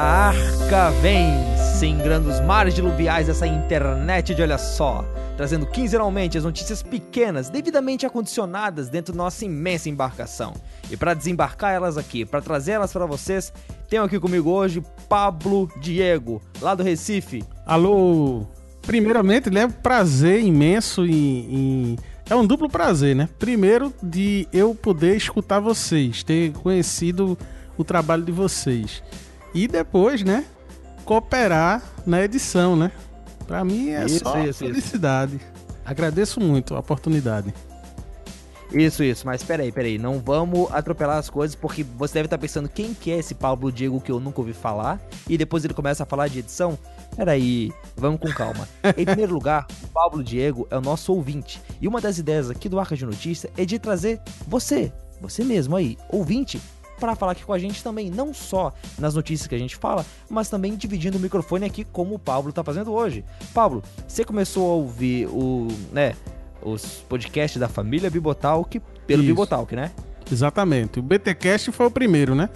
A arca vem, singrando os mares diluviais dessa internet de olha só, trazendo quinzenalmente as notícias pequenas, devidamente acondicionadas dentro da nossa imensa embarcação. E para desembarcar elas aqui, para trazer elas para vocês, tenho aqui comigo hoje Pablo Diego, lá do Recife. Alô! Primeiramente, né, prazer imenso e, e é um duplo prazer, né? Primeiro de eu poder escutar vocês, ter conhecido o trabalho de vocês e depois, né, cooperar na edição, né? Para mim é isso, só isso, felicidade. Isso. Agradeço muito a oportunidade. Isso, isso, mas peraí, peraí, não vamos atropelar as coisas, porque você deve estar pensando quem que é esse Pablo Diego que eu nunca ouvi falar, e depois ele começa a falar de edição. Peraí, vamos com calma. em primeiro lugar, o Pablo Diego é o nosso ouvinte, e uma das ideias aqui do Arca de Notícia é de trazer você, você mesmo aí, ouvinte, para falar aqui com a gente também, não só nas notícias que a gente fala, mas também dividindo o microfone aqui como o Pablo tá fazendo hoje. Pablo, você começou a ouvir o, né, os podcasts da família Bibotalk pelo Isso. Bibotalk, né? Exatamente. O BTcast foi o primeiro, né?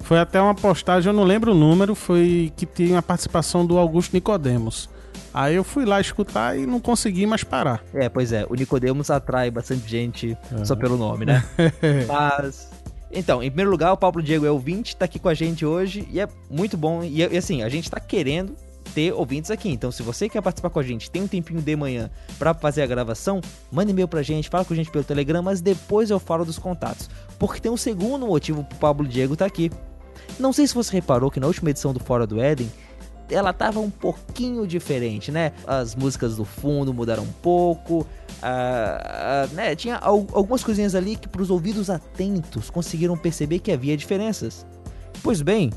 Foi até uma postagem, eu não lembro o número, foi que tinha a participação do Augusto Nicodemos. Aí eu fui lá escutar e não consegui mais parar. É, pois é, o Nicodemos atrai bastante gente é. só pelo nome, né? Mas então, em primeiro lugar, o Pablo Diego é ouvinte, tá aqui com a gente hoje e é muito bom. E, e assim, a gente tá querendo ter ouvintes aqui. Então, se você quer participar com a gente, tem um tempinho de manhã para fazer a gravação, manda e-mail pra gente, fala com a gente pelo Telegram, mas depois eu falo dos contatos. Porque tem um segundo motivo pro Pablo Diego tá aqui. Não sei se você reparou que na última edição do Fora do Éden, ela tava um pouquinho diferente, né? As músicas do fundo mudaram um pouco, Uh, uh, né, tinha algumas coisinhas ali que para os ouvidos atentos conseguiram perceber que havia diferenças. Pois bem,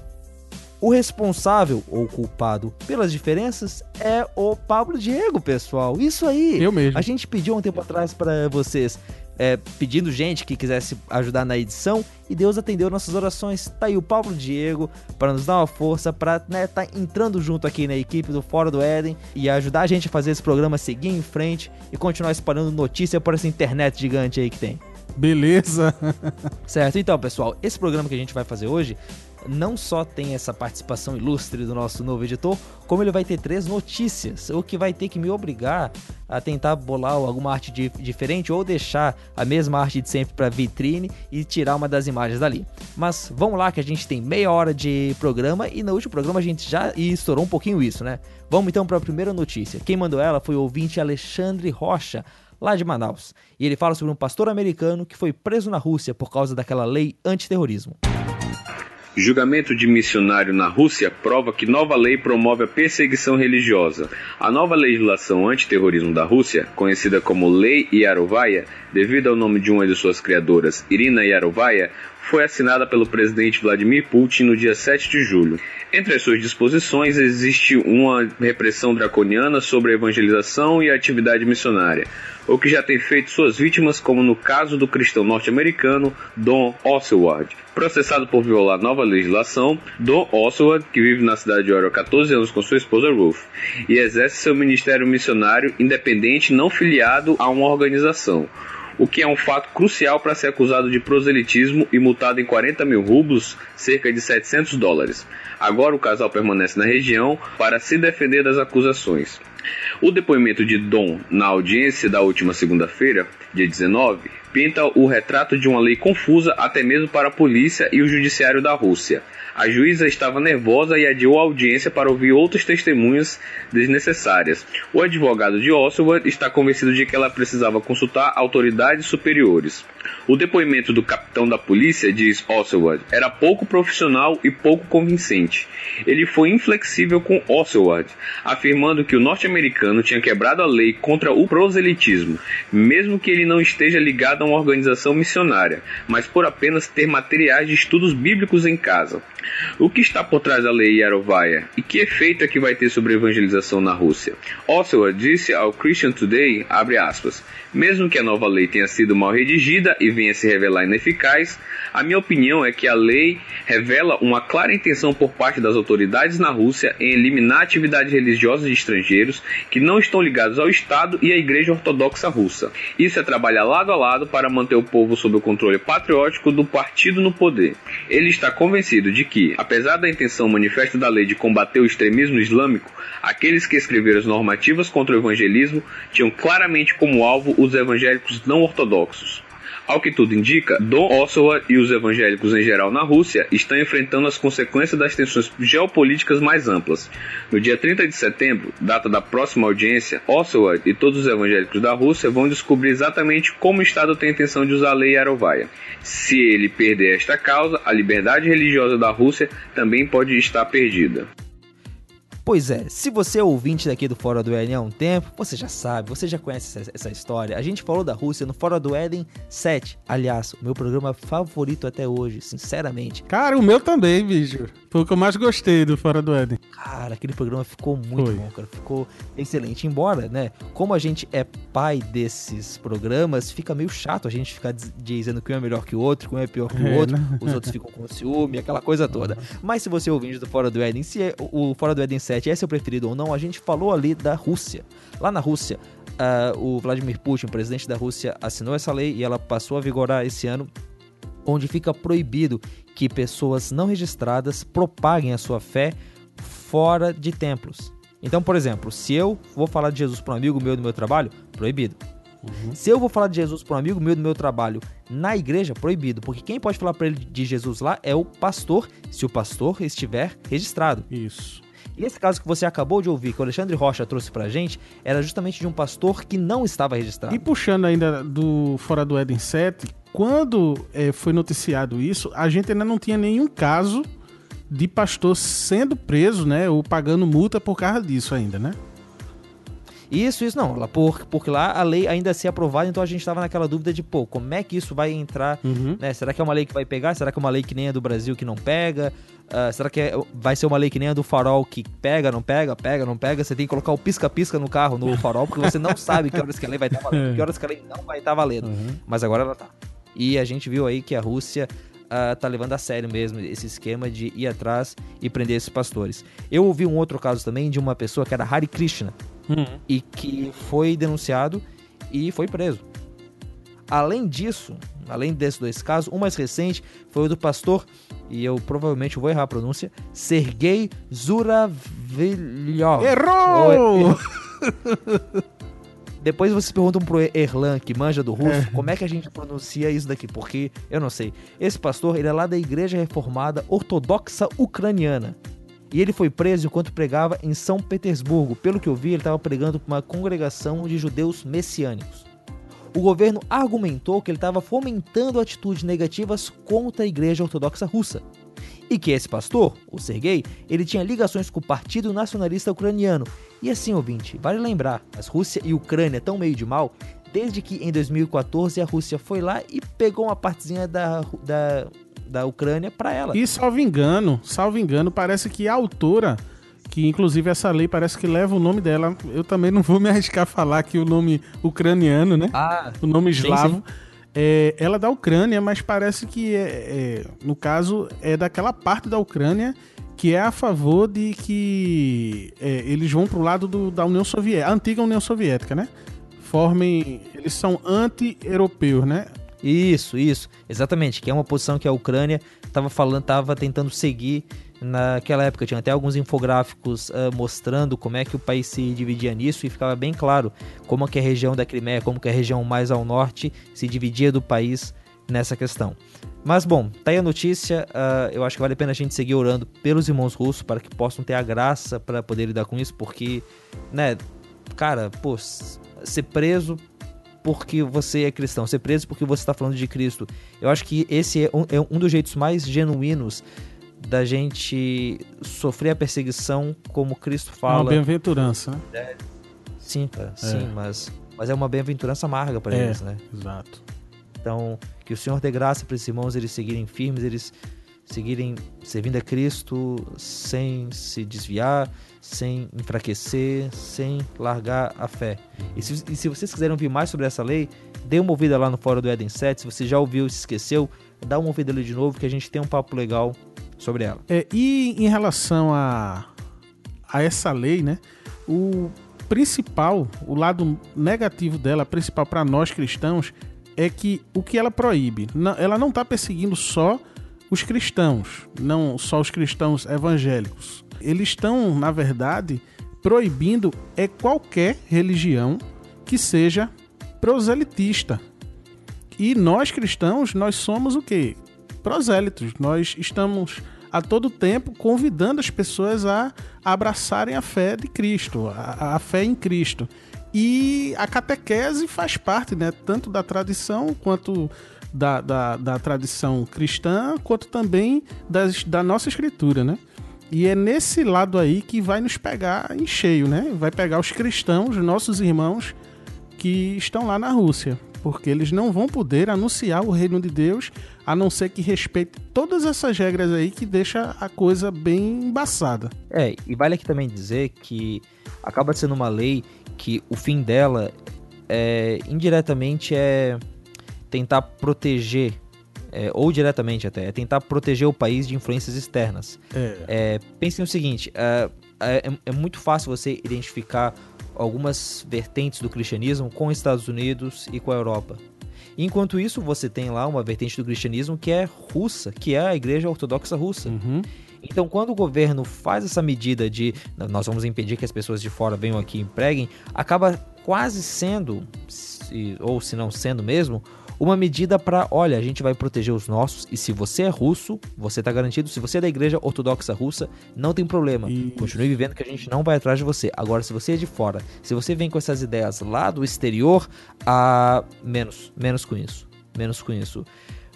o responsável ou culpado pelas diferenças é o Pablo Diego, pessoal. Isso aí. Eu mesmo. A gente pediu um tempo atrás para vocês é, pedindo gente que quisesse ajudar na edição e Deus atendeu nossas orações. Tá aí o Paulo Diego para nos dar uma força, para né, tá entrando junto aqui na equipe do Fora do Éden e ajudar a gente a fazer esse programa seguir em frente e continuar espalhando notícia por essa internet gigante aí que tem. Beleza. certo, então pessoal, esse programa que a gente vai fazer hoje não só tem essa participação ilustre do nosso novo editor, como ele vai ter três notícias, o que vai ter que me obrigar a tentar bolar alguma arte de, diferente ou deixar a mesma arte de sempre para vitrine e tirar uma das imagens dali. Mas vamos lá que a gente tem meia hora de programa e no último programa a gente já estourou um pouquinho isso, né? Vamos então para a primeira notícia. Quem mandou ela foi o ouvinte Alexandre Rocha lá de Manaus. E ele fala sobre um pastor americano que foi preso na Rússia por causa daquela lei antiterrorismo. Julgamento de missionário na Rússia prova que nova lei promove a perseguição religiosa. A nova legislação antiterrorismo da Rússia, conhecida como Lei Yarovaya, devido ao nome de uma de suas criadoras, Irina Yarovaya, foi assinada pelo presidente Vladimir Putin no dia 7 de julho. Entre as suas disposições existe uma repressão draconiana sobre a evangelização e a atividade missionária, o que já tem feito suas vítimas, como no caso do cristão norte-americano Don Oswald. Processado por violar nova legislação, Don Oswald, que vive na cidade de Oro há 14 anos com sua esposa Ruth, e exerce seu ministério missionário independente não filiado a uma organização o que é um fato crucial para ser acusado de proselitismo e multado em 40 mil rublos, cerca de 700 dólares. Agora o casal permanece na região para se defender das acusações. O depoimento de Dom na audiência da última segunda-feira, dia 19, pinta o retrato de uma lei confusa até mesmo para a polícia e o judiciário da Rússia. A juíza estava nervosa e adiou a audiência para ouvir outras testemunhas desnecessárias. O advogado de Oswald está convencido de que ela precisava consultar autoridades superiores. O depoimento do capitão da polícia, diz Oswald, era pouco profissional e pouco convincente. Ele foi inflexível com Oswald, afirmando que o norte-americano tinha quebrado a lei contra o proselitismo, mesmo que ele não esteja ligado a uma organização missionária, mas por apenas ter materiais de estudos bíblicos em casa. O que está por trás da lei Yarovaya e que efeito é que vai ter sobre a evangelização na Rússia? Oswald disse ao Christian Today, aspas, mesmo que a nova lei tenha sido mal redigida e venha se revelar ineficaz, A minha opinião é que a lei revela uma clara intenção por parte das autoridades na Rússia em eliminar atividades religiosas de estrangeiros que não estão ligados ao Estado e à Igreja Ortodoxa Russa. Isso é trabalhar lado a lado para manter o povo sob o controle patriótico do partido no poder. Ele está convencido de que, apesar da intenção manifesta da lei de combater o extremismo islâmico, aqueles que escreveram as normativas contra o evangelismo tinham claramente como alvo os evangélicos não ortodoxos. Ao que tudo indica, Dom Ossowa e os evangélicos em geral na Rússia estão enfrentando as consequências das tensões geopolíticas mais amplas. No dia 30 de setembro, data da próxima audiência, Ossowa e todos os evangélicos da Rússia vão descobrir exatamente como o Estado tem a intenção de usar a lei Arovaia. Se ele perder esta causa, a liberdade religiosa da Rússia também pode estar perdida. Pois é, se você é ouvinte daqui do Fora do Éden há um tempo, você já sabe, você já conhece essa, essa, história. A gente falou da Rússia no Fora do Éden 7. Aliás, o meu programa favorito até hoje, sinceramente. Cara, o meu também, bicho. Foi o que eu mais gostei do Fora do Éden. Cara, aquele programa ficou muito Foi. bom, cara. Ficou excelente. Embora, né, como a gente é pai desses programas, fica meio chato a gente ficar dizendo que um é melhor que o outro, que um é pior que o é, outro, né? os outros ficam com ciúme, aquela coisa toda. Mas se você é ouvinte do Fora do Éden, se é o Fora do Éden 7 é seu preferido ou não, a gente falou ali da Rússia. Lá na Rússia, uh, o Vladimir Putin, presidente da Rússia, assinou essa lei e ela passou a vigorar esse ano, onde fica proibido que pessoas não registradas propaguem a sua fé fora de templos. Então, por exemplo, se eu vou falar de Jesus para um amigo meu do meu trabalho, proibido. Uhum. Se eu vou falar de Jesus para um amigo meu do meu trabalho na igreja, proibido, porque quem pode falar para ele de Jesus lá é o pastor, se o pastor estiver registrado. Isso. E esse caso que você acabou de ouvir, que o Alexandre Rocha trouxe pra gente, era justamente de um pastor que não estava registrado. E puxando ainda do Fora do Éden 7, quando é, foi noticiado isso, a gente ainda não tinha nenhum caso de pastor sendo preso, né, ou pagando multa por causa disso ainda, né? Isso, isso não. Por, porque lá a lei ainda ser aprovada, então a gente estava naquela dúvida de, pô, como é que isso vai entrar? Uhum. Né? Será que é uma lei que vai pegar? Será que é uma lei que nem a do Brasil que não pega? Uh, será que é, vai ser uma lei que nem a do farol que pega, não pega, pega, não pega? Você tem que colocar o pisca-pisca no carro, no farol, porque você não sabe que horas que a lei vai estar tá valendo, que horas que a lei não vai estar tá valendo. Uhum. Mas agora ela tá. E a gente viu aí que a Rússia uh, tá levando a sério mesmo esse esquema de ir atrás e prender esses pastores. Eu ouvi um outro caso também de uma pessoa que era Hari Krishna uhum. e que foi denunciado e foi preso. Além disso, além desses dois casos, o mais recente foi o do pastor, e eu provavelmente vou errar a pronúncia, Sergei Zuravyov. Errou! Depois vocês perguntam pro Erlan, que manja do russo, é. como é que a gente pronuncia isso daqui, porque eu não sei. Esse pastor, ele é lá da Igreja Reformada Ortodoxa Ucraniana. E ele foi preso enquanto pregava em São Petersburgo. Pelo que eu vi, ele estava pregando para uma congregação de judeus messiânicos. O governo argumentou que ele estava fomentando atitudes negativas contra a Igreja Ortodoxa Russa. E que esse pastor, o Sergei, ele tinha ligações com o Partido Nacionalista Ucraniano. E assim, ouvinte, vale lembrar, as Rússia e Ucrânia estão meio de mal desde que em 2014 a Rússia foi lá e pegou uma partezinha da, da da Ucrânia para ela. E salvo engano, salvo engano, parece que a autora, que inclusive essa lei parece que leva o nome dela, eu também não vou me arriscar a falar que o nome ucraniano, né? Ah, o nome eslavo. Sim, sim. É, ela é da Ucrânia, mas parece que, é, é, no caso, é daquela parte da Ucrânia que é a favor de que é, eles vão pro lado do, da União Soviética, a antiga União Soviética, né? Formem. Eles são anti-europeus, né? Isso, isso, exatamente, que é uma posição que a Ucrânia estava falando, estava tentando seguir naquela época. Tinha até alguns infográficos uh, mostrando como é que o país se dividia nisso e ficava bem claro como que a região da Crimeia, como que a região mais ao norte se dividia do país nessa questão. Mas bom, tá aí a notícia. Uh, eu acho que vale a pena a gente seguir orando pelos irmãos russos para que possam ter a graça para poder lidar com isso, porque, né, cara, pô, ser preso porque você é cristão, ser preso porque você está falando de Cristo. Eu acho que esse é um, é um dos jeitos mais genuínos da gente sofrer a perseguição como Cristo fala. Uma bem-aventurança, né? É, sim, cara, é. sim, mas, mas é uma bem-aventurança amarga para é, eles, né? Exato. Então, que o Senhor dê graça para esses irmãos, eles seguirem firmes, eles seguirem servindo a Cristo sem se desviar, sem enfraquecer, sem largar a fé. E se, e se vocês quiserem ouvir mais sobre essa lei, dê uma ouvida lá no Fórum do Eden 7. Se você já ouviu e se esqueceu, dá uma ouvida ali de novo que a gente tem um papo legal sobre ela. É, e em relação a, a essa lei, né? O principal, o lado negativo dela, principal para nós cristãos, é que o que ela proíbe, ela não está perseguindo só os cristãos, não só os cristãos evangélicos. Eles estão, na verdade, proibindo é qualquer religião que seja proselitista. E nós cristãos, nós somos o quê? Prosélitos. Nós estamos a todo tempo convidando as pessoas a abraçarem a fé de Cristo, a, a fé em Cristo. E a catequese faz parte, né, tanto da tradição quanto da, da, da tradição cristã, quanto também das, da nossa escritura, né? E é nesse lado aí que vai nos pegar em cheio, né? Vai pegar os cristãos, nossos irmãos que estão lá na Rússia, porque eles não vão poder anunciar o reino de Deus a não ser que respeite todas essas regras aí que deixa a coisa bem embaçada. É, e vale aqui também dizer que acaba sendo uma lei que o fim dela é indiretamente é tentar proteger é, ou diretamente até, é tentar proteger o país de influências externas. É. É, pensem o seguinte: é, é, é, muito fácil você identificar algumas vertentes do cristianismo com os Estados Unidos e com a Europa. Enquanto isso, você tem lá uma vertente do cristianismo que é russa, que é a Igreja Ortodoxa Russa. Uhum. Então, quando o governo faz essa medida de nós vamos impedir que as pessoas de fora venham aqui e empreguem, acaba quase sendo, ou se não sendo mesmo, uma medida para, olha, a gente vai proteger os nossos e se você é russo, você está garantido. Se você é da igreja ortodoxa russa, não tem problema. Isso. Continue vivendo que a gente não vai atrás de você. Agora, se você é de fora, se você vem com essas ideias lá do exterior, a menos, menos com isso, menos com isso.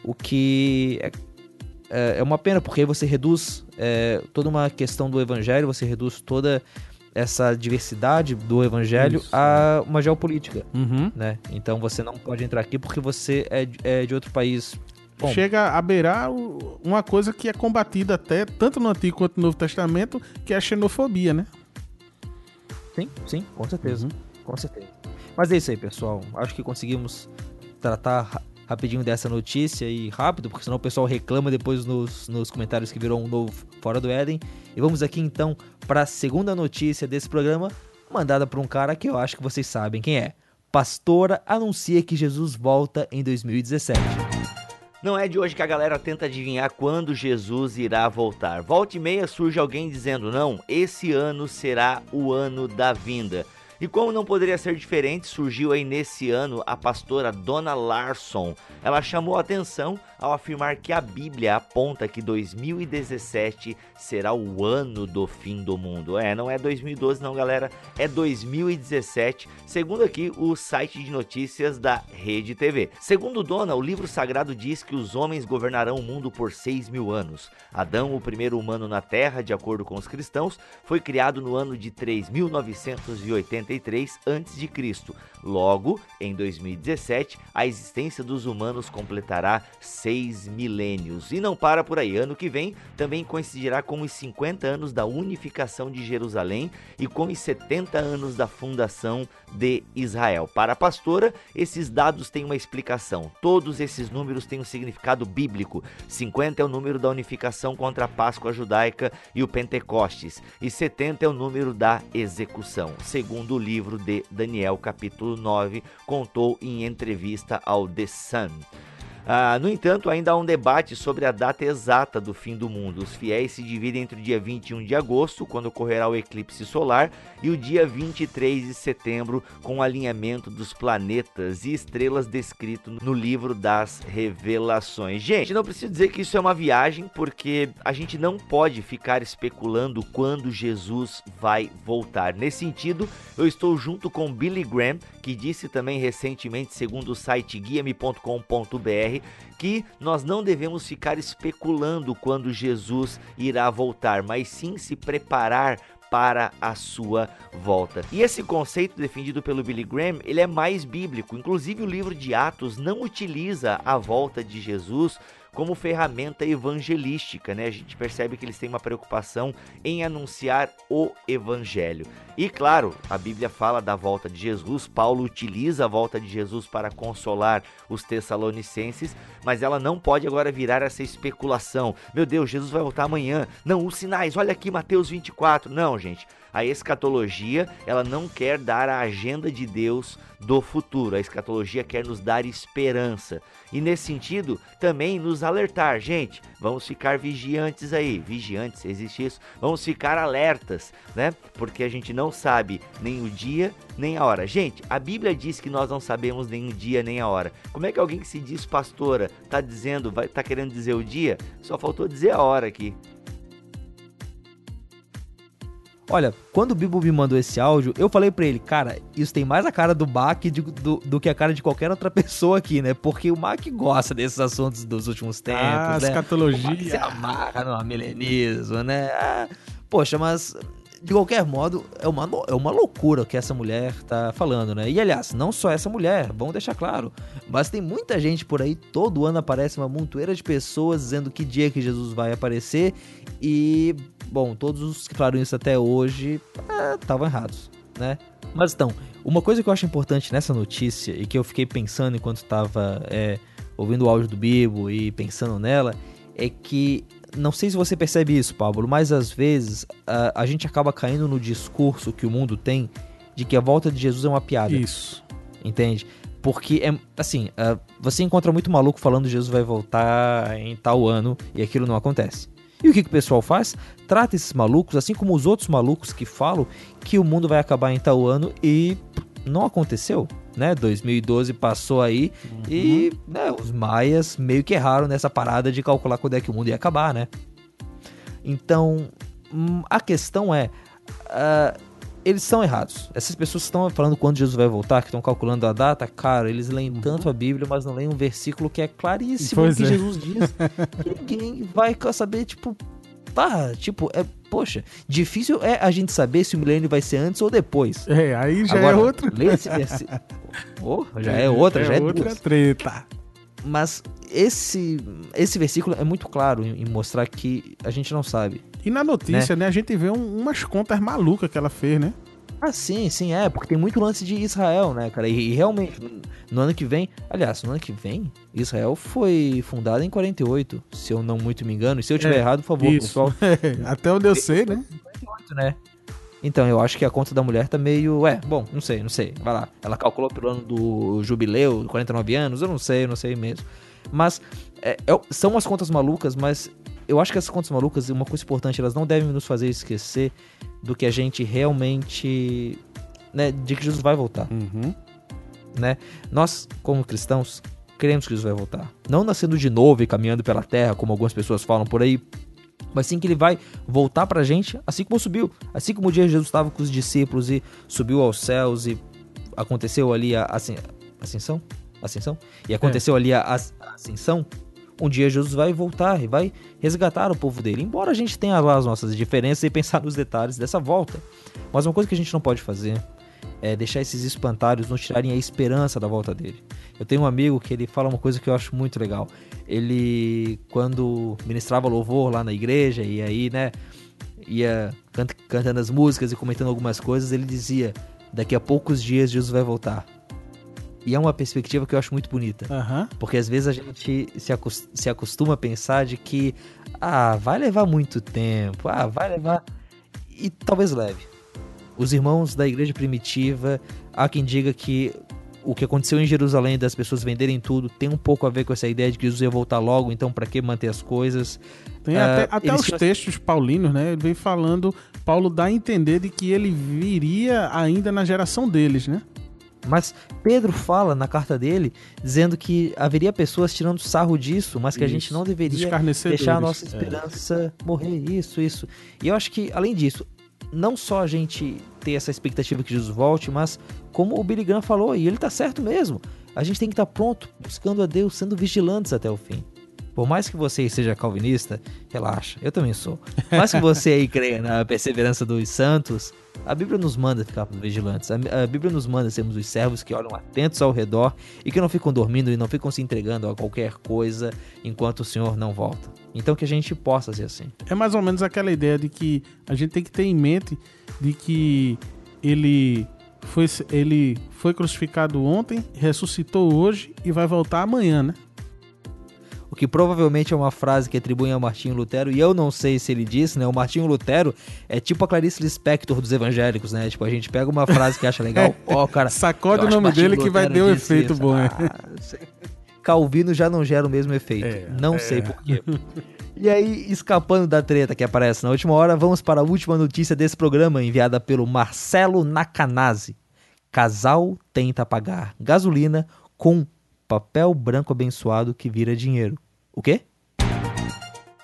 O que é, é, é uma pena porque aí você reduz é, toda uma questão do evangelho, você reduz toda essa diversidade do evangelho Isso, a uma geopolítica, uhum. né? Então você não pode entrar aqui porque você é, é de outro país. Bom, Chega a beirar uma coisa que é combatida até tanto no Antigo quanto no Novo Testamento, que é a xenofobia, né? Sim, sim, com certeza, uhum. com certeza. Mas é isso aí, pessoal. Acho que conseguimos tratar rapidinho dessa notícia e rápido, porque senão o pessoal reclama depois nos, nos comentários que virou um novo Fora do Éden. E vamos aqui então para a segunda notícia desse programa, mandada por um cara que eu acho que vocês sabem quem é. Pastora anuncia que Jesus volta em 2017. Não é de hoje que a galera tenta adivinhar quando Jesus irá voltar. Volta e meia surge alguém dizendo: não, esse ano será o ano da vinda. E como não poderia ser diferente, surgiu aí nesse ano a pastora Dona Larson. Ela chamou atenção ao afirmar que a Bíblia aponta que 2017 será o ano do fim do mundo. É, não é 2012 não, galera, é 2017, segundo aqui o site de notícias da Rede TV. Segundo Dona, o livro sagrado diz que os homens governarão o mundo por seis mil anos. Adão, o primeiro humano na Terra, de acordo com os cristãos, foi criado no ano de 3.983 a.C. Logo, em 2017, a existência dos humanos completará seis milênios. E não para por aí. Ano que vem também coincidirá com os 50 anos da unificação de Jerusalém e com os 70 anos da fundação de Israel. Para a pastora, esses dados têm uma explicação. Todos esses números têm um significado bíblico. 50 é o número da unificação contra a Páscoa judaica e o Pentecostes, e 70 é o número da execução, segundo o livro de Daniel, capítulo 9, contou em entrevista ao The Sun. Ah, no entanto, ainda há um debate sobre a data exata do fim do mundo. Os fiéis se dividem entre o dia 21 de agosto, quando ocorrerá o eclipse solar, e o dia 23 de setembro, com o alinhamento dos planetas e estrelas descrito no livro das Revelações. Gente, não preciso dizer que isso é uma viagem, porque a gente não pode ficar especulando quando Jesus vai voltar. Nesse sentido, eu estou junto com Billy Graham, que disse também recentemente, segundo o site guiame.com.br, que nós não devemos ficar especulando quando Jesus irá voltar, mas sim se preparar para a sua volta. E esse conceito defendido pelo Billy Graham, ele é mais bíblico. Inclusive o livro de Atos não utiliza a volta de Jesus como ferramenta evangelística, né? A gente percebe que eles têm uma preocupação em anunciar o evangelho. E claro, a Bíblia fala da volta de Jesus, Paulo utiliza a volta de Jesus para consolar os tessalonicenses, mas ela não pode agora virar essa especulação. Meu Deus, Jesus vai voltar amanhã. Não, os sinais, olha aqui Mateus 24. Não, gente. A escatologia, ela não quer dar a agenda de Deus do futuro. A escatologia quer nos dar esperança. E nesse sentido, também nos alertar, gente, vamos ficar vigiantes aí, vigiantes, existe isso. Vamos ficar alertas, né? Porque a gente não sabe nem o dia, nem a hora. Gente, a Bíblia diz que nós não sabemos nem o dia, nem a hora. Como é que alguém que se diz pastora tá dizendo, vai tá querendo dizer o dia? Só faltou dizer a hora aqui. Olha, quando o Bibo me mandou esse áudio, eu falei para ele, cara, isso tem mais a cara do Mac do, do, que a cara de qualquer outra pessoa aqui, né? Porque o Mac gosta desses assuntos dos últimos tempos, ah, né? escatologia. O Mac se amarra no milenismo, né? Ah, poxa, mas de qualquer modo, é uma, é uma loucura que essa mulher tá falando, né? E aliás, não só essa mulher, vamos deixar claro, mas tem muita gente por aí, todo ano aparece uma montoeira de pessoas dizendo que dia que Jesus vai aparecer e, bom, todos os que falaram isso até hoje estavam é, errados, né? Mas então, uma coisa que eu acho importante nessa notícia e que eu fiquei pensando enquanto estava é, ouvindo o áudio do Bibo e pensando nela é que não sei se você percebe isso, Pablo, mas às vezes a, a gente acaba caindo no discurso que o mundo tem de que a volta de Jesus é uma piada. Isso. Entende? Porque é assim, uh, você encontra muito maluco falando que Jesus vai voltar em tal ano e aquilo não acontece. E o que, que o pessoal faz? Trata esses malucos, assim como os outros malucos que falam que o mundo vai acabar em tal ano e não aconteceu né? 2012 passou aí uhum. e né, os maias meio que erraram nessa parada de calcular quando é que o mundo ia acabar, né? Então, hum, a questão é. Uh, eles estão errados. Essas pessoas que estão falando quando Jesus vai voltar, que estão calculando a data, cara, eles leem uhum. tanto a Bíblia, mas não leem um versículo que é claríssimo pois que é. Jesus diz. ninguém vai saber, tipo, tá, tipo, é, poxa, difícil é a gente saber se o milênio vai ser antes ou depois. É, aí já é Agora, é outro. Lê esse versículo. oh, já é, é outra, é já é outra duas. treta. Mas esse esse versículo é muito claro em, em, mostrar que a gente não sabe. E na notícia, né, né a gente vê um, umas contas malucas que ela fez, né? Ah, sim, sim, é, porque tem muito lance de Israel, né, cara? E, e, realmente, no ano que vem, aliás, no ano que vem, Israel foi fundado em 48, se eu não muito me engano. E se eu tiver é, errado, por favor, isso. pessoal. Até onde eu sei, né? 48, né? Então, eu acho que a conta da mulher tá meio. É, bom, não sei, não sei. Vai lá. Ela calculou pelo ano do jubileu, 49 anos, eu não sei, eu não sei mesmo. Mas é, são umas contas malucas, mas eu acho que essas contas malucas, uma coisa importante, elas não devem nos fazer esquecer do que a gente realmente. Né, de que Jesus vai voltar. Uhum. Né? Nós, como cristãos, queremos que Jesus vai voltar. Não nascendo de novo e caminhando pela terra, como algumas pessoas falam por aí, mas sim que ele vai voltar pra gente, assim como subiu. Assim como o dia Jesus estava com os discípulos e subiu aos céus e aconteceu ali a, ascensão? Ascensão? E aconteceu é. ali a, a ascensão um dia Jesus vai voltar e vai resgatar o povo dele. Embora a gente tenha lá as nossas diferenças e pensar nos detalhes dessa volta. Mas uma coisa que a gente não pode fazer é deixar esses espantalhos não tirarem a esperança da volta dele. Eu tenho um amigo que ele fala uma coisa que eu acho muito legal. Ele, quando ministrava louvor lá na igreja, e aí, né, ia cantando as músicas e comentando algumas coisas, ele dizia: Daqui a poucos dias Jesus vai voltar. E é uma perspectiva que eu acho muito bonita. Uhum. Porque às vezes a gente se, acostuma a pensar de que, ah, vai levar muito tempo, ah, vai levar. E talvez leve. Os irmãos da igreja primitiva, há quem diga que o que aconteceu em Jerusalém das pessoas venderem tudo tem um pouco a ver com essa ideia de que Jesus ia voltar logo, então para que manter as coisas? Tem até, uh, até os textos paulinos, né? Ele vem falando, Paulo dá a entender de que ele viria ainda na geração deles, né? Mas Pedro fala na carta dele dizendo que haveria pessoas tirando sarro disso, mas que isso. a gente não deveria deixar a nossa esperança é. morrer. Isso, isso. E eu acho que, além disso, não só a gente ter essa expectativa que Jesus volte, mas como o Billy Graham falou, e ele tá certo mesmo, a gente tem que estar tá pronto, buscando a Deus, sendo vigilantes até o fim. Por mais que você seja calvinista, relaxa, eu também sou. Por mais que você aí creia na perseverança dos santos, a Bíblia nos manda ficar vigilantes. A, Bíblia nos manda sermos os servos que olham atentos ao redor e que não ficam dormindo e não ficam se entregando a qualquer coisa enquanto o Senhor não volta. Então que a gente possa ser assim. É mais ou menos aquela ideia de que a gente tem que ter em mente de que ele foi, ele foi crucificado ontem, ressuscitou hoje e vai voltar amanhã, né? Que provavelmente é uma frase que atribuem ao Martinho Lutero, e eu não sei se ele disse, né? O Martinho Lutero é tipo a Clarice Lispector dos evangélicos, né? Tipo, a gente pega uma frase que acha legal, ó, oh, cara. Sacode o nome dele que vai ter um efeito bom, né? Calvino já não gera o mesmo efeito. É, não é. sei porquê. E aí, escapando da treta que aparece na última hora, vamos para a última notícia desse programa, enviada pelo Marcelo Nakanazi. Casal tenta pagar gasolina com papel branco abençoado que vira dinheiro. O quê?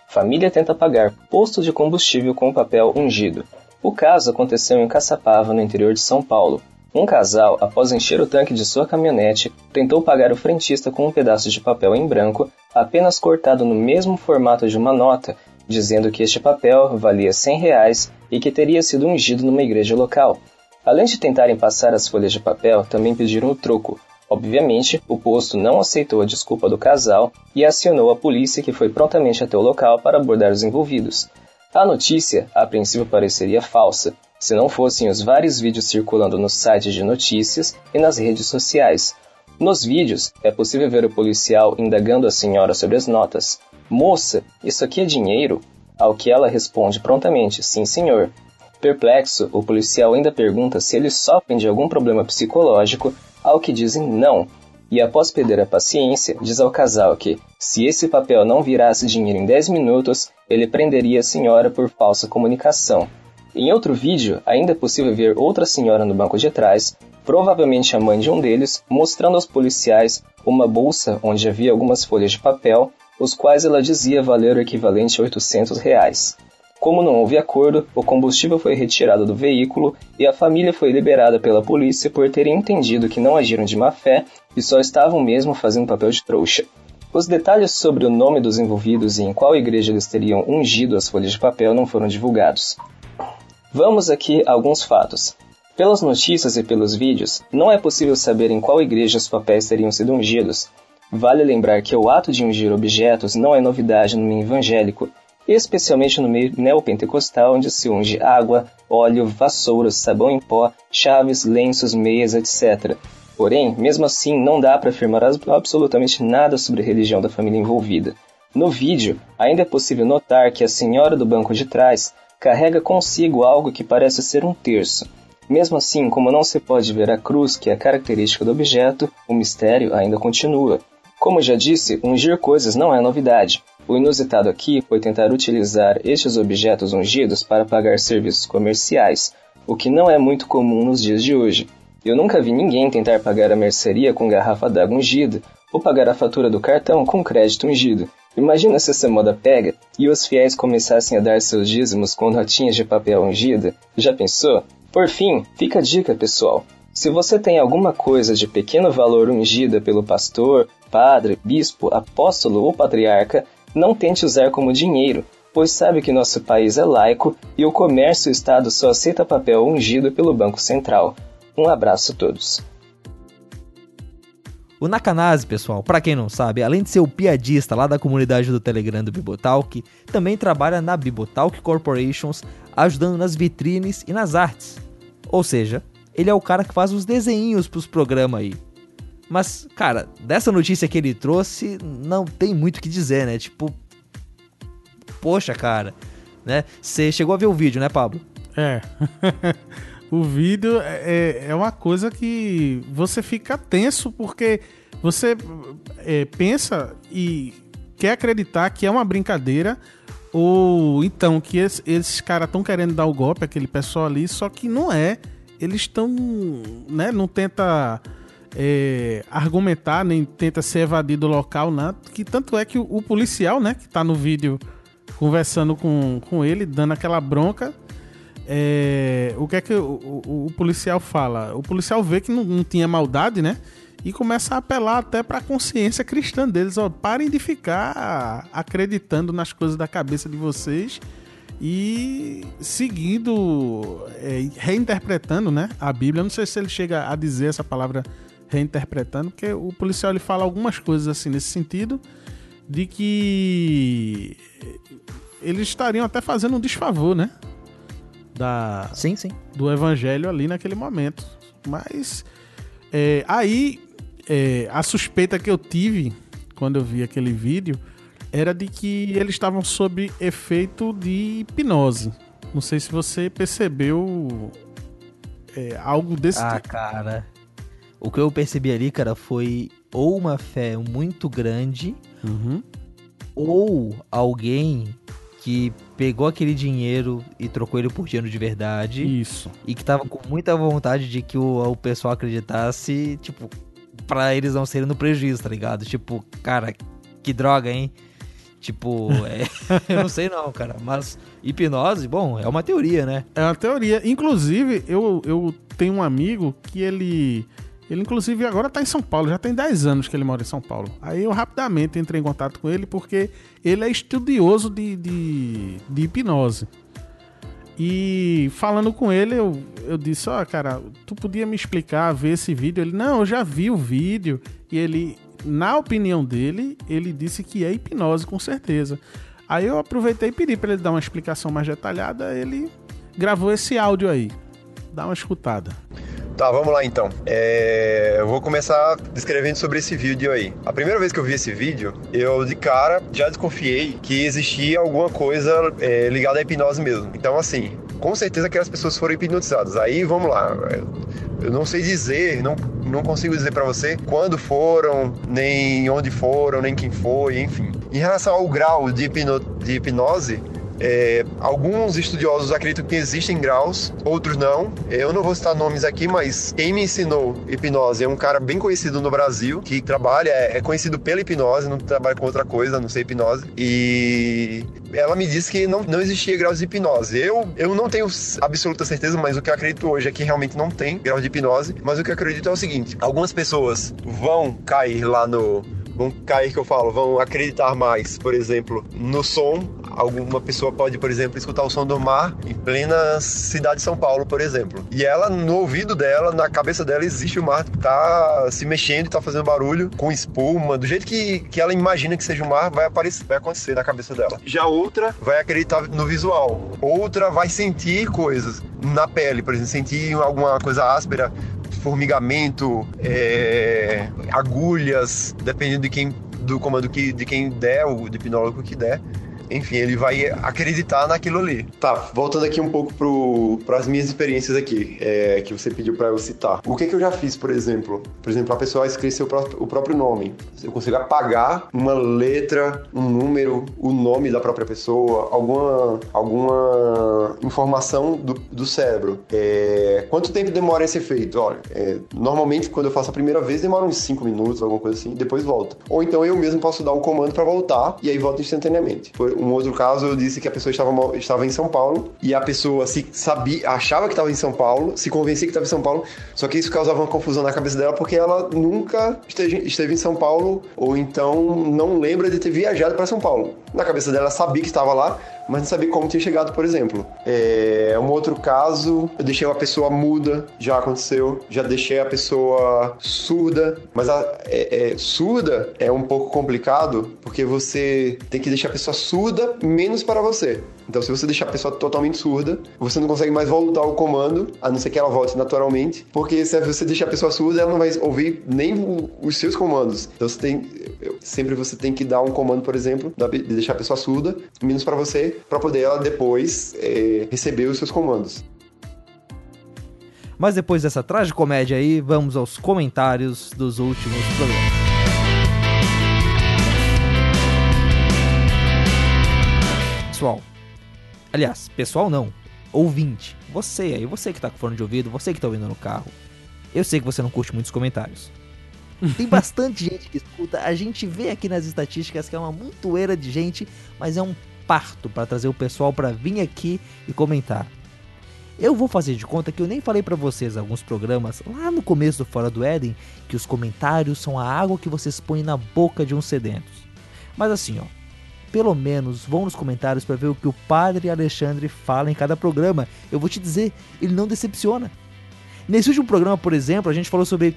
Família tenta pagar posto de combustível com papel ungido. O caso aconteceu em Caçapava, no interior de São Paulo. Um casal, após encher o tanque de sua caminhonete, tentou pagar o frentista com um pedaço de papel em branco, apenas cortado no mesmo formato de uma nota, dizendo que este papel valia 100 reais e que teria sido ungido numa igreja local. Além de tentarem passar as folhas de papel, também pediram o troco, Obviamente, o posto não aceitou a desculpa do casal e acionou a polícia, que foi prontamente até o local para abordar os envolvidos. A notícia, a princípio, pareceria falsa, se não fossem os vários vídeos circulando nos sites de notícias e nas redes sociais. Nos vídeos, é possível ver o policial indagando a senhora sobre as notas. Moça, isso aqui é dinheiro? Ao que ela responde prontamente: Sim, senhor. Perplexo, o policial ainda pergunta se eles sofrem de algum problema psicológico ao que dizem não, e após perder a paciência, diz ao casal que, se esse papel não virasse dinheiro em 10 minutos, ele prenderia a senhora por falsa comunicação. Em outro vídeo, ainda é possível ver outra senhora no banco de trás, provavelmente a mãe de um deles, mostrando aos policiais uma bolsa onde havia algumas folhas de papel, os quais ela dizia valer o equivalente a 800 reais. Como não houve acordo, o combustível foi retirado do veículo e a família foi liberada pela polícia por terem entendido que não agiram de má fé e só estavam mesmo fazendo papel de trouxa. Os detalhes sobre o nome dos envolvidos e em qual igreja eles teriam ungido as folhas de papel não foram divulgados. Vamos aqui a alguns fatos. Pelas notícias e pelos vídeos, não é possível saber em qual igreja os papéis teriam sido ungidos. Vale lembrar que o ato de ungir objetos não é novidade no meio evangélico especialmente no meio neopentecostal, onde se unge água, óleo, vassouras, sabão em pó, chaves, lenços, meias, etc. Porém, mesmo assim, não dá para afirmar absolutamente nada sobre a religião da família envolvida. No vídeo, ainda é possível notar que a senhora do banco de trás carrega consigo algo que parece ser um terço. Mesmo assim, como não se pode ver a cruz, que é característica do objeto, o mistério ainda continua. Como já disse, ungir coisas não é novidade. O inusitado aqui foi tentar utilizar estes objetos ungidos para pagar serviços comerciais, o que não é muito comum nos dias de hoje. Eu nunca vi ninguém tentar pagar a mercearia com garrafa d'água ungida ou pagar a fatura do cartão com crédito ungido. Imagina se essa moda pega e os fiéis começassem a dar seus dízimos com notinhas de papel ungida. Já pensou? Por fim, fica a dica, pessoal. Se você tem alguma coisa de pequeno valor ungida pelo pastor, padre, bispo, apóstolo ou patriarca, não tente usar como dinheiro, pois sabe que nosso país é laico e o comércio e o Estado só aceita papel ungido pelo Banco Central. Um abraço a todos. O Nakanazi, pessoal, para quem não sabe, além de ser o piadista lá da comunidade do Telegram do Bibotalk, também trabalha na Bibotalk Corporations, ajudando nas vitrines e nas artes. Ou seja, ele é o cara que faz os desenhinhos pros programas aí. Mas, cara, dessa notícia que ele trouxe, não tem muito o que dizer, né? Tipo, poxa, cara, né? Você chegou a ver o vídeo, né, Pablo? É. o vídeo é, é uma coisa que você fica tenso porque você é, pensa e quer acreditar que é uma brincadeira ou então que esses, esses caras estão querendo dar o golpe, aquele pessoal ali, só que não é. Eles estão, né? Não tenta é, argumentar, nem tenta se evadir do local, né? Que tanto é que o, o, policial, né, que tá no vídeo conversando com, com ele, dando aquela bronca. É, o que é que o, o, o, policial fala? O policial vê que não, não tinha maldade, né? e começa a apelar até para a consciência cristã deles. Ó, parem de ficar acreditando nas coisas da cabeça de vocês e seguindo, é, reinterpretando né, a Bíblia. Não sei se ele chega a dizer essa palavra reinterpretando, porque o policial ele fala algumas coisas assim nesse sentido de que eles estariam até fazendo um desfavor, né? Da, sim, sim. Do evangelho ali naquele momento. Mas é, aí é, a suspeita que eu tive quando eu vi aquele vídeo era de que eles estavam sob efeito de hipnose. Não sei se você percebeu é, algo desse ah, tipo. Ah, cara. O que eu percebi ali, cara, foi ou uma fé muito grande, uhum. ou alguém que pegou aquele dinheiro e trocou ele por dinheiro de verdade. Isso. E que tava com muita vontade de que o, o pessoal acreditasse, tipo, pra eles não serem no prejuízo, tá ligado? Tipo, cara, que droga, hein? Tipo, é, eu não sei não, cara. Mas hipnose, bom, é uma teoria, né? É uma teoria. Inclusive, eu, eu tenho um amigo que ele. Ele, inclusive, agora tá em São Paulo, já tem 10 anos que ele mora em São Paulo. Aí eu rapidamente entrei em contato com ele porque ele é estudioso de, de, de hipnose. E falando com ele, eu, eu disse: Ó, oh, cara, tu podia me explicar, ver esse vídeo? Ele, não, eu já vi o vídeo. E ele, na opinião dele, ele disse que é hipnose, com certeza. Aí eu aproveitei e pedi para ele dar uma explicação mais detalhada. Ele gravou esse áudio aí. Dá uma escutada. Tá, vamos lá então. É... Eu vou começar descrevendo sobre esse vídeo aí. A primeira vez que eu vi esse vídeo, eu de cara já desconfiei que existia alguma coisa é, ligada à hipnose mesmo. Então, assim, com certeza aquelas pessoas foram hipnotizadas. Aí, vamos lá. Eu não sei dizer, não, não consigo dizer para você quando foram, nem onde foram, nem quem foi, enfim. Em relação ao grau de, hipno... de hipnose, é, alguns estudiosos acreditam que existem graus, outros não. Eu não vou citar nomes aqui, mas quem me ensinou hipnose é um cara bem conhecido no Brasil, que trabalha, é, é conhecido pela hipnose, não trabalha com outra coisa, não sei hipnose. E ela me disse que não, não existia graus de hipnose. Eu, eu não tenho absoluta certeza, mas o que eu acredito hoje é que realmente não tem grau de hipnose. Mas o que eu acredito é o seguinte: algumas pessoas vão cair lá no, vão cair que eu falo, vão acreditar mais, por exemplo, no som. Alguma pessoa pode, por exemplo, escutar o som do mar em plena cidade de São Paulo, por exemplo. E ela, no ouvido dela, na cabeça dela, existe o mar que tá se mexendo tá fazendo barulho com espuma, do jeito que, que ela imagina que seja o mar, vai aparecer, vai acontecer na cabeça dela. Já outra vai acreditar no visual. Outra vai sentir coisas na pele, por exemplo, sentir alguma coisa áspera formigamento, é, agulhas, dependendo de quem do comando que, de quem der, o hipnólogo que der enfim, ele vai acreditar naquilo ali. Tá, voltando aqui um pouco para as minhas experiências aqui, é, que você pediu para eu citar. O que, que eu já fiz, por exemplo? Por exemplo, a pessoa escreve o próprio nome. Eu consigo apagar uma letra, um número, o nome da própria pessoa, alguma, alguma informação do, do cérebro. É, quanto tempo demora esse efeito? Olha, é, normalmente quando eu faço a primeira vez demora uns 5 minutos, alguma coisa assim, depois volta. Ou então eu mesmo posso dar um comando para voltar e aí volta instantaneamente. Um outro caso, eu disse que a pessoa estava, estava em São Paulo e a pessoa se sabia, achava que estava em São Paulo, se convencia que estava em São Paulo, só que isso causava uma confusão na cabeça dela porque ela nunca esteve, esteve em São Paulo ou então não lembra de ter viajado para São Paulo. Na cabeça dela, sabia que estava lá, mas não sabia como tinha chegado, por exemplo. É, um outro caso, eu deixei uma pessoa muda, já aconteceu. Já deixei a pessoa surda, mas a é, é, surda é um pouco complicado porque você tem que deixar a pessoa surda menos para você. Então, se você deixar a pessoa totalmente surda, você não consegue mais voltar ao comando, a não ser que ela volte naturalmente, porque se você deixar a pessoa surda, ela não vai ouvir nem os seus comandos. Então, você tem, sempre você tem que dar um comando, por exemplo, de deixar a pessoa surda, menos para você, para poder ela depois é, receber os seus comandos. Mas depois dessa tragicomédia aí, vamos aos comentários dos últimos programas. Pessoal, Aliás, pessoal não. Ouvinte. Você aí, você que tá com fone de ouvido, você que tá ouvindo no carro. Eu sei que você não curte muitos comentários. Tem bastante gente que escuta. A gente vê aqui nas estatísticas que é uma montoeira de gente, mas é um parto para trazer o pessoal para vir aqui e comentar. Eu vou fazer de conta que eu nem falei para vocês alguns programas lá no começo do Fora do Éden que os comentários são a água que vocês põem na boca de uns sedentos. Mas assim, ó, pelo menos vão nos comentários para ver o que o Padre Alexandre fala em cada programa. Eu vou te dizer, ele não decepciona. Nesse último programa, por exemplo, a gente falou sobre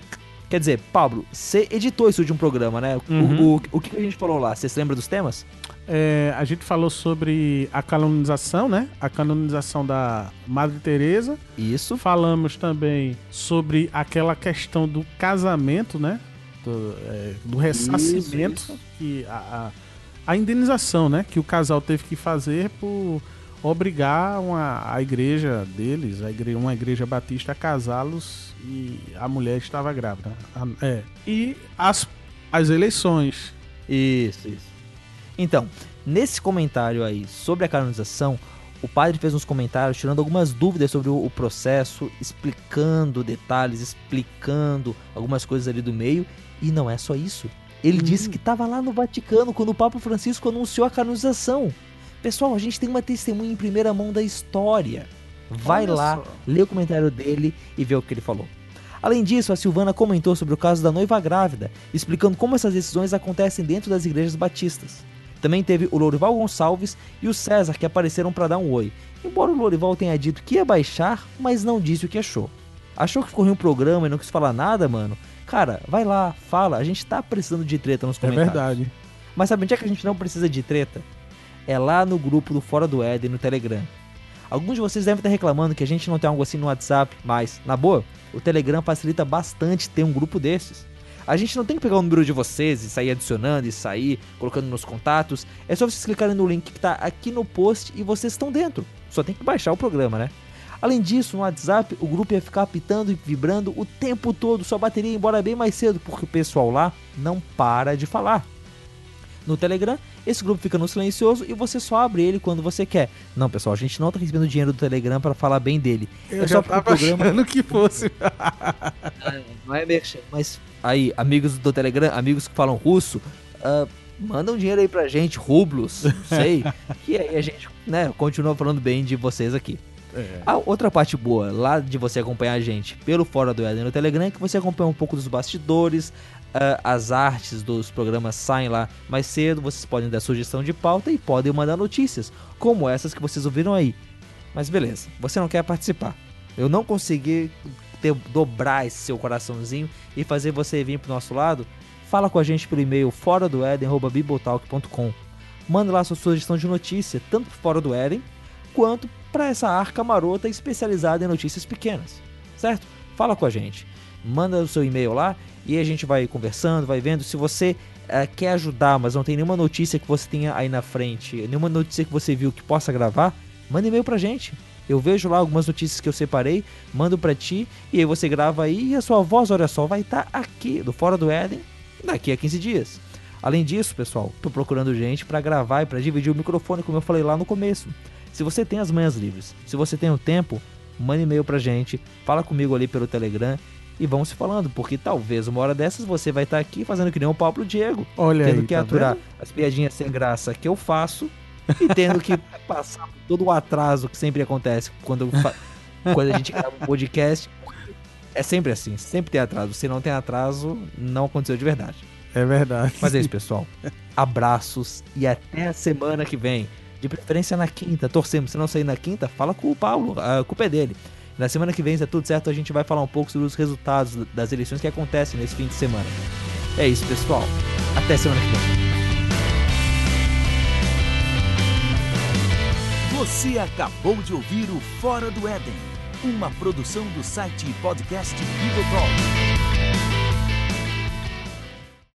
Quer dizer, Pablo, você editou esse último programa, né? Uhum. O, o, o, que a gente falou lá? Você se lembra dos temas? É, a gente falou sobre a canonização, né? A canonização da Madre Teresa. Isso. Falamos também sobre aquela questão do casamento, né? Do, é, do ressarcimento isso, isso. que a, a, a, indenização, né? Que o casal teve que fazer por obrigar uma, a igreja deles, a igreja, uma igreja batista, a casá-los e a mulher estava grávida. É. E as, as eleições. Isso, isso. Então, nesse comentário aí sobre a canonização, o padre fez uns comentários tirando algumas dúvidas sobre o, o processo, explicando detalhes, explicando algumas coisas ali do meio. E não é só isso. Ele hum. disse que estava lá no Vaticano quando o Papa Francisco anunciou a canonização. Pessoal, a gente tem uma testemunha em primeira mão da história. Vai Olha lá, só. lê o comentário dele e vê o que ele falou. Além disso, a Silvana comentou sobre o caso da noiva grávida, explicando como essas decisões acontecem dentro das igrejas batistas. Também teve o Lorival Gonçalves e o César que apareceram para dar um oi. Embora o Lorival tenha dito que ia baixar, mas não disse o que achou. Achou que ficou em um programa e não quis falar nada, mano? Cara, vai lá, fala, a gente tá precisando de treta nos é comentários. É verdade. Mas sabe onde é que a gente não precisa de treta? É lá no grupo do Fora do Éden no Telegram. Alguns de vocês devem estar reclamando que a gente não tem algo assim no WhatsApp, mas, na boa, o Telegram facilita bastante ter um grupo desses. A gente não tem que pegar o número de vocês e sair adicionando e sair colocando nos contatos. É só vocês clicarem no link que está aqui no post e vocês estão dentro. Só tem que baixar o programa, né? Além disso, no WhatsApp, o grupo ia ficar apitando e vibrando o tempo todo, sua bateria ia embora bem mais cedo, porque o pessoal lá não para de falar. No Telegram, esse grupo fica no silencioso e você só abre ele quando você quer. Não, pessoal, a gente não tá recebendo dinheiro do Telegram para falar bem dele. Eu é já só tava programa... achando que fosse. não é merchan, mas aí, amigos do Telegram, amigos que falam russo, uh, mandam dinheiro aí pra gente, rublos, não sei. que aí a gente, né, continua falando bem de vocês aqui. É. A outra parte boa lá de você acompanhar a gente pelo Fora do Éden no Telegram é que você acompanha um pouco dos bastidores, Uh, as artes dos programas saem lá mais cedo, vocês podem dar sugestão de pauta e podem mandar notícias, como essas que vocês ouviram aí. Mas beleza, você não quer participar. Eu não consegui ter, dobrar esse seu coraçãozinho e fazer você vir pro nosso lado. Fala com a gente pelo e-mail fora do Eden@bibotalk.com. Manda lá sua sugestão de notícia, tanto fora do Eden quanto para essa arca marota especializada em notícias pequenas. Certo? Fala com a gente. Manda o seu e-mail lá e a gente vai conversando, vai vendo. Se você uh, quer ajudar, mas não tem nenhuma notícia que você tenha aí na frente, nenhuma notícia que você viu que possa gravar, manda e-mail pra gente. Eu vejo lá algumas notícias que eu separei, mando pra ti e aí você grava aí e a sua voz, olha só, vai estar tá aqui do Fora do Éden daqui a 15 dias. Além disso, pessoal, tô procurando gente para gravar e para dividir o microfone, como eu falei lá no começo. Se você tem as manhas livres, se você tem o tempo, manda e-mail pra gente, fala comigo ali pelo Telegram e vão se falando, porque talvez uma hora dessas você vai estar aqui fazendo que nem o Pablo Diego, Olha tendo aí, que tá aturar vendo? as piadinhas sem graça que eu faço e tendo que passar todo o atraso que sempre acontece quando, quando a gente grava um podcast. É sempre assim, sempre tem atraso. Se não tem atraso, não aconteceu de verdade. É verdade. Mas é isso, pessoal. Abraços e até a semana que vem. De preferência na quinta. Torcemos. Se não sair na quinta, fala com o Paulo. A culpa é dele. Na semana que vem, se é tudo certo, a gente vai falar um pouco sobre os resultados das eleições que acontecem nesse fim de semana. É isso, pessoal. Até semana que vem. Você acabou de ouvir o Fora do Éden, uma produção do site podcast Bibotalk.